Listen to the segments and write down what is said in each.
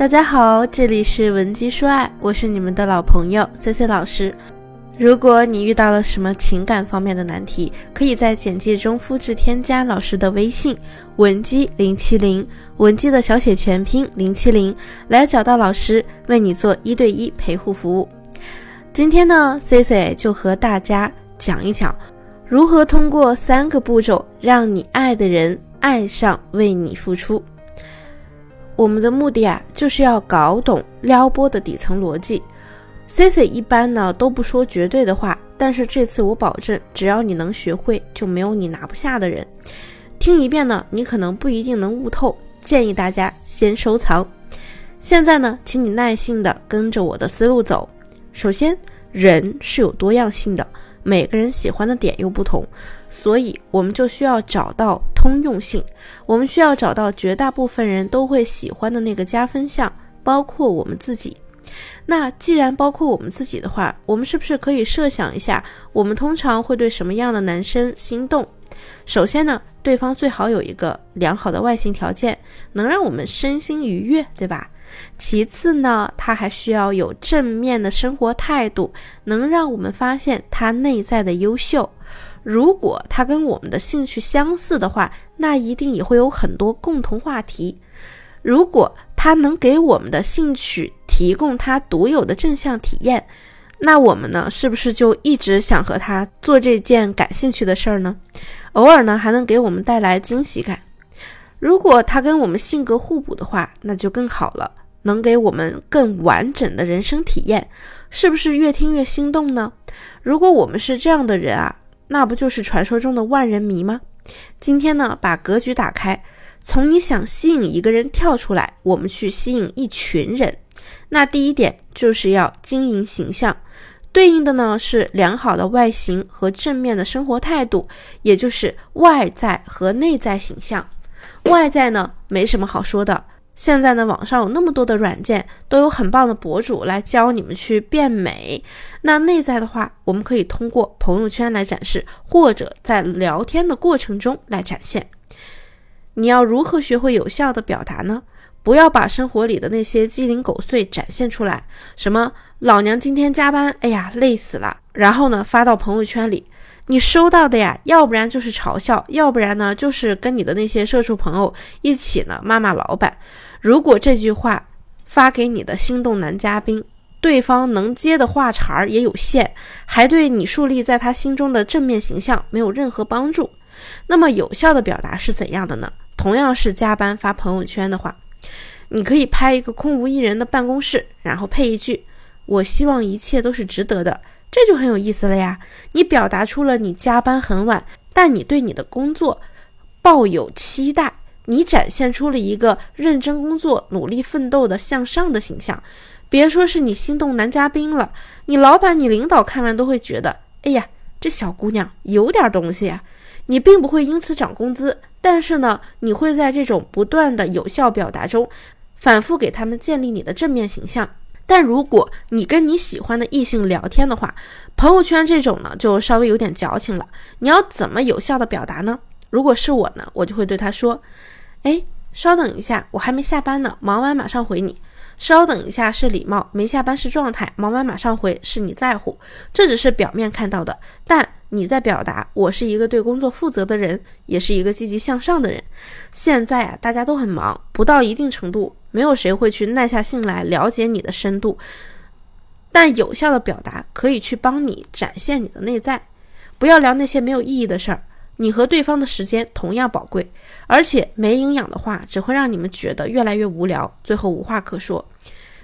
大家好，这里是文姬说爱，我是你们的老朋友 C C 老师。如果你遇到了什么情感方面的难题，可以在简介中复制添加老师的微信文姬零七零，文姬的小写全拼零七零，来找到老师为你做一对一陪护服务。今天呢，C C 就和大家讲一讲，如何通过三个步骤让你爱的人爱上为你付出。我们的目的啊，就是要搞懂撩拨的底层逻辑。C C 一般呢都不说绝对的话，但是这次我保证，只要你能学会，就没有你拿不下的人。听一遍呢，你可能不一定能悟透，建议大家先收藏。现在呢，请你耐心的跟着我的思路走。首先，人是有多样性的。每个人喜欢的点又不同，所以我们就需要找到通用性。我们需要找到绝大部分人都会喜欢的那个加分项，包括我们自己。那既然包括我们自己的话，我们是不是可以设想一下，我们通常会对什么样的男生心动？首先呢，对方最好有一个良好的外形条件，能让我们身心愉悦，对吧？其次呢，他还需要有正面的生活态度，能让我们发现他内在的优秀。如果他跟我们的兴趣相似的话，那一定也会有很多共同话题。如果他能给我们的兴趣提供他独有的正向体验，那我们呢，是不是就一直想和他做这件感兴趣的事儿呢？偶尔呢，还能给我们带来惊喜感。如果他跟我们性格互补的话，那就更好了。能给我们更完整的人生体验，是不是越听越心动呢？如果我们是这样的人啊，那不就是传说中的万人迷吗？今天呢，把格局打开，从你想吸引一个人跳出来，我们去吸引一群人。那第一点就是要经营形象，对应的呢是良好的外形和正面的生活态度，也就是外在和内在形象。外在呢没什么好说的。现在呢，网上有那么多的软件，都有很棒的博主来教你们去变美。那内在的话，我们可以通过朋友圈来展示，或者在聊天的过程中来展现。你要如何学会有效的表达呢？不要把生活里的那些鸡零狗碎展现出来，什么老娘今天加班，哎呀累死了，然后呢发到朋友圈里。你收到的呀，要不然就是嘲笑，要不然呢就是跟你的那些社畜朋友一起呢骂骂老板。如果这句话发给你的心动男嘉宾，对方能接的话茬儿也有限，还对你树立在他心中的正面形象没有任何帮助，那么有效的表达是怎样的呢？同样是加班发朋友圈的话，你可以拍一个空无一人的办公室，然后配一句：“我希望一切都是值得的。”这就很有意思了呀！你表达出了你加班很晚，但你对你的工作抱有期待，你展现出了一个认真工作、努力奋斗的向上的形象。别说是你心动男嘉宾了，你老板、你领导看完都会觉得：哎呀，这小姑娘有点东西啊！你并不会因此涨工资，但是呢，你会在这种不断的有效表达中，反复给他们建立你的正面形象。但如果你跟你喜欢的异性聊天的话，朋友圈这种呢就稍微有点矫情了。你要怎么有效的表达呢？如果是我呢，我就会对他说：“哎，稍等一下，我还没下班呢，忙完马上回你。”稍等一下是礼貌，没下班是状态，忙完马上回是你在乎。这只是表面看到的，但你在表达我是一个对工作负责的人，也是一个积极向上的人。现在啊，大家都很忙，不到一定程度，没有谁会去耐下心来了解你的深度。但有效的表达可以去帮你展现你的内在。不要聊那些没有意义的事儿。你和对方的时间同样宝贵，而且没营养的话只会让你们觉得越来越无聊，最后无话可说。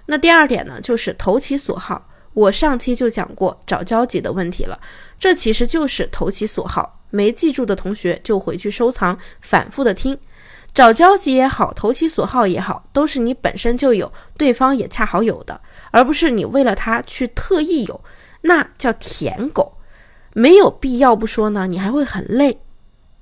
那第二点呢，就是投其所好。我上期就讲过找交集的问题了，这其实就是投其所好。没记住的同学就回去收藏，反复的听。找交集也好，投其所好也好，都是你本身就有，对方也恰好有的，而不是你为了他去特意有，那叫舔狗。没有必要不说呢，你还会很累。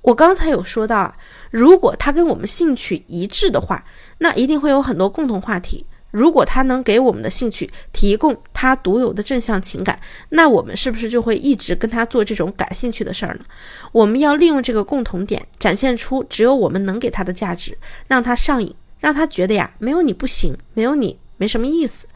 我刚才有说到啊，如果他跟我们兴趣一致的话，那一定会有很多共同话题。如果他能给我们的兴趣提供他独有的正向情感，那我们是不是就会一直跟他做这种感兴趣的事儿呢？我们要利用这个共同点，展现出只有我们能给他的价值，让他上瘾，让他觉得呀，没有你不行，没有你没什么意思。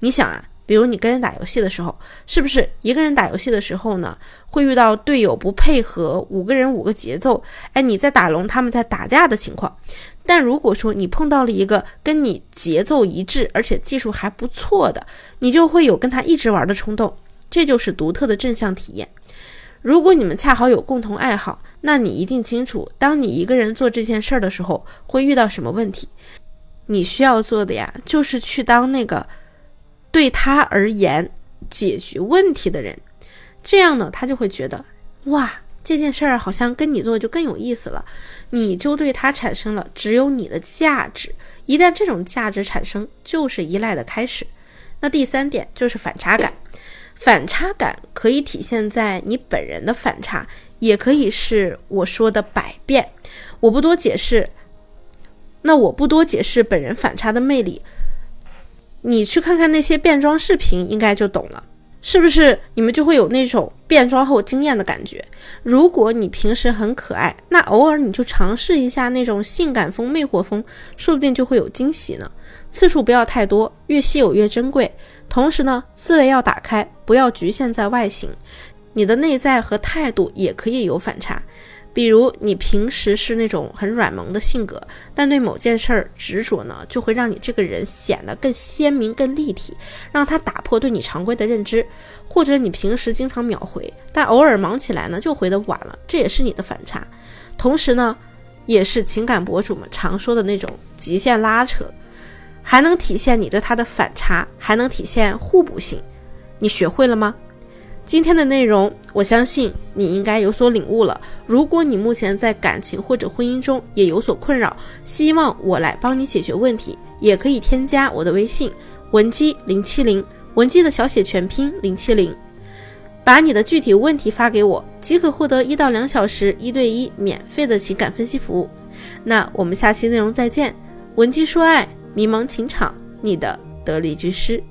你想啊。比如你跟人打游戏的时候，是不是一个人打游戏的时候呢，会遇到队友不配合，五个人五个节奏，哎，你在打龙，他们在打架的情况。但如果说你碰到了一个跟你节奏一致，而且技术还不错的，你就会有跟他一直玩的冲动，这就是独特的正向体验。如果你们恰好有共同爱好，那你一定清楚，当你一个人做这件事儿的时候，会遇到什么问题。你需要做的呀，就是去当那个。对他而言，解决问题的人，这样呢，他就会觉得，哇，这件事儿好像跟你做就更有意思了，你就对他产生了只有你的价值。一旦这种价值产生，就是依赖的开始。那第三点就是反差感，反差感可以体现在你本人的反差，也可以是我说的百变。我不多解释，那我不多解释本人反差的魅力。你去看看那些变装视频，应该就懂了，是不是？你们就会有那种变装后惊艳的感觉。如果你平时很可爱，那偶尔你就尝试一下那种性感风、魅惑风，说不定就会有惊喜呢。次数不要太多，越稀有越珍贵。同时呢，思维要打开，不要局限在外形，你的内在和态度也可以有反差。比如你平时是那种很软萌的性格，但对某件事儿执着呢，就会让你这个人显得更鲜明、更立体，让他打破对你常规的认知。或者你平时经常秒回，但偶尔忙起来呢，就回的晚了，这也是你的反差。同时呢，也是情感博主们常说的那种极限拉扯，还能体现你对他的反差，还能体现互补性。你学会了吗？今天的内容，我相信你应该有所领悟了。如果你目前在感情或者婚姻中也有所困扰，希望我来帮你解决问题，也可以添加我的微信文姬零七零，文姬的小写全拼零七零，把你的具体问题发给我，即可获得一到两小时一对一免费的情感分析服务。那我们下期内容再见，文姬说爱，迷茫情场，你的得力军师。